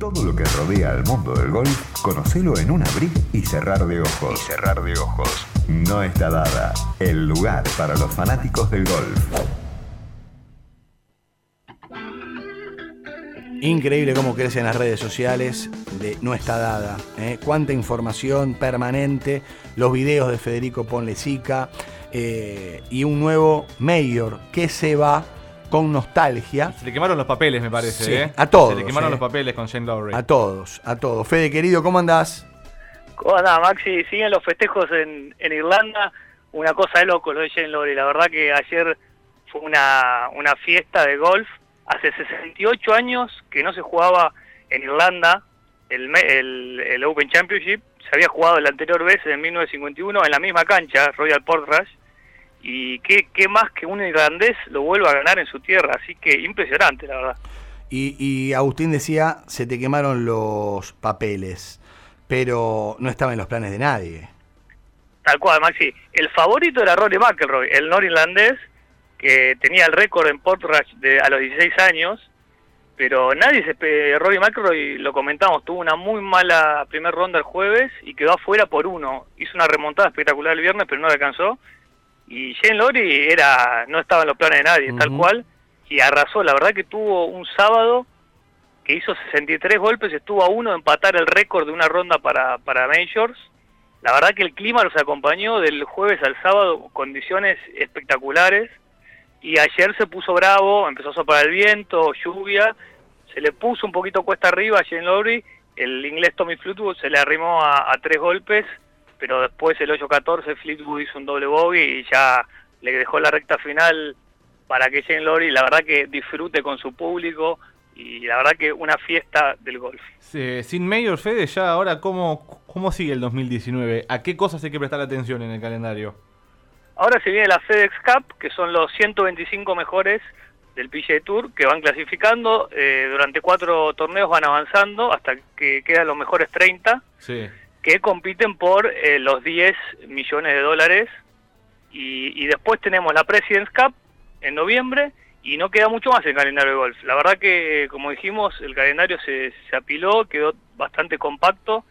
Todo lo que rodea al mundo del golf, conocelo en un abrir y cerrar de ojos. Y cerrar de ojos. No está dada. El lugar para los fanáticos del golf. Increíble cómo crecen las redes sociales de No está dada. ¿eh? Cuánta información permanente, los videos de Federico Ponlecica eh, y un nuevo mayor que se va con nostalgia. Se le quemaron los papeles, me parece. Sí, ¿eh? a todos, Se le quemaron ¿eh? los papeles con Shane Lowry. A todos, a todos. Fede, querido, ¿cómo andás? ¿Cómo andás, Maxi? Siguen los festejos en, en Irlanda. Una cosa de loco lo de Shane Lowry. La verdad que ayer fue una, una fiesta de golf. Hace 68 años que no se jugaba en Irlanda el, el Open Championship. Se había jugado la anterior vez en 1951 en la misma cancha, Royal Portrush. Y qué, qué más que un irlandés lo vuelva a ganar en su tierra. Así que impresionante, la verdad. Y, y Agustín decía, se te quemaron los papeles, pero no estaba en los planes de nadie. Tal cual, Maxi. El favorito era Rory McIlroy, el norirlandés, que tenía el récord en Portrush de, a los 16 años, pero nadie se... Rory McIlroy, lo comentamos, tuvo una muy mala primera ronda el jueves y quedó afuera por uno. Hizo una remontada espectacular el viernes, pero no le alcanzó. Y Shane Lowry era, no estaba en los planes de nadie, tal cual, y arrasó. La verdad que tuvo un sábado que hizo 63 golpes, estuvo a uno de empatar el récord de una ronda para, para Majors. La verdad que el clima los acompañó del jueves al sábado, condiciones espectaculares. Y ayer se puso bravo, empezó a soplar el viento, lluvia, se le puso un poquito cuesta arriba a Shane Lowry. El inglés Tommy Fleetwood se le arrimó a, a tres golpes, pero después el 8-14 Fleetwood hizo un doble bogey y ya le dejó la recta final para que Shane Lowry, la verdad que disfrute con su público y la verdad que una fiesta del golf. Sí, sin Mayor Fede, ya ahora, ¿cómo, ¿cómo sigue el 2019? ¿A qué cosas hay que prestar atención en el calendario? Ahora se viene la FedEx Cup, que son los 125 mejores del PGA Tour, que van clasificando, eh, durante cuatro torneos van avanzando hasta que quedan los mejores 30, Sí. Que compiten por eh, los 10 millones de dólares. Y, y después tenemos la President's Cup en noviembre y no queda mucho más en el calendario de golf. La verdad que, como dijimos, el calendario se, se apiló, quedó bastante compacto,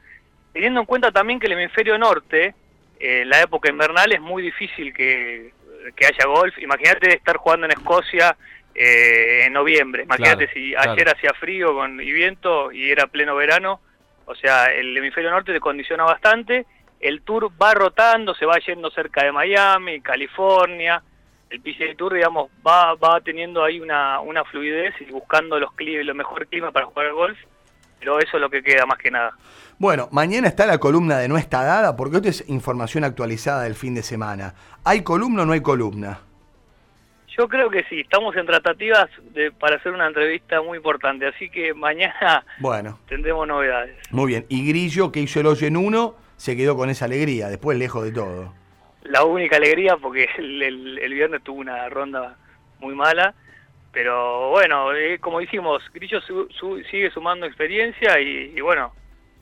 teniendo en cuenta también que el hemisferio norte, eh, en la época invernal, es muy difícil que, que haya golf. Imagínate estar jugando en Escocia eh, en noviembre. Imagínate Claro, si claro. ayer hacía frío con, y viento y era pleno verano. O sea, el hemisferio norte te condiciona bastante. El tour va rotando, se va yendo cerca de Miami, California. El PGA Tour, digamos, va, va teniendo ahí una, una fluidez y buscando los, cli- los mejor clima para jugar al golf. Pero eso es lo que queda más que nada. Bueno, mañana está la columna de No está dada, porque esto es información actualizada del fin de semana. ¿Hay columna o no hay columna? Yo creo que sí, estamos en tratativas de, para hacer una entrevista muy importante, así que mañana Bueno, tendremos novedades. muy bien. Y Grillo, que hizo el hoyo en uno, se quedó con esa alegría, después lejos de todo. La única alegría porque el, el- el viernes tuvo una ronda muy mala, pero bueno, eh, como dijimos, Grillo su- su- sigue sumando experiencia y, y bueno,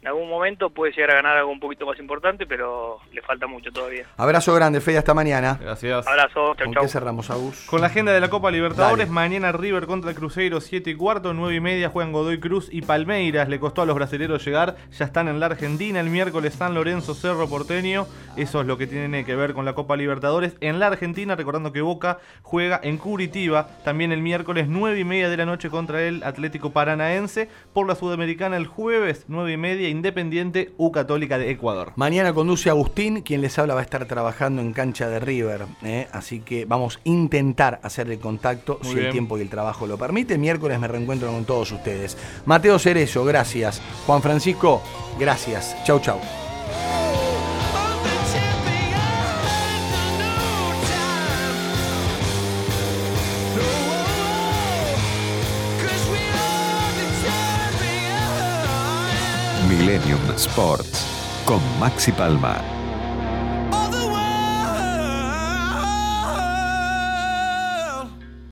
en algún momento puede llegar a ganar algo un poquito más importante, pero le falta mucho todavía. Abrazo grande, Fede, hasta mañana. Gracias. Abrazo, chau ¿Con chau. qué cerramos, Agus? Con la agenda de la Copa Libertadores, Dale. mañana River contra el Cruzeiro, 7 y cuarto, 9 y media juegan Godoy Cruz y Palmeiras. Le costó a los brasileños llegar, ya están en la Argentina. El miércoles San Lorenzo, Cerro Porteño. Eso es lo que tiene que ver con la Copa Libertadores. En la Argentina, recordando que Boca juega en Curitiba, también el miércoles, 9 y media de la noche contra el Atlético Paranaense. Por la Sudamericana, el jueves, 9 y media, Independiente U Católica de Ecuador. Mañana conduce Agustín, quien les habla va a estar trabajando en cancha de River, ¿eh? así que vamos a intentar hacerle contacto Muy si el tiempo y el trabajo lo permite. Miércoles me reencuentro con todos ustedes. Mateo Cerezo, gracias. Juan Francisco, gracias. Chau, chau. Millennium Sports con Maxi Palma.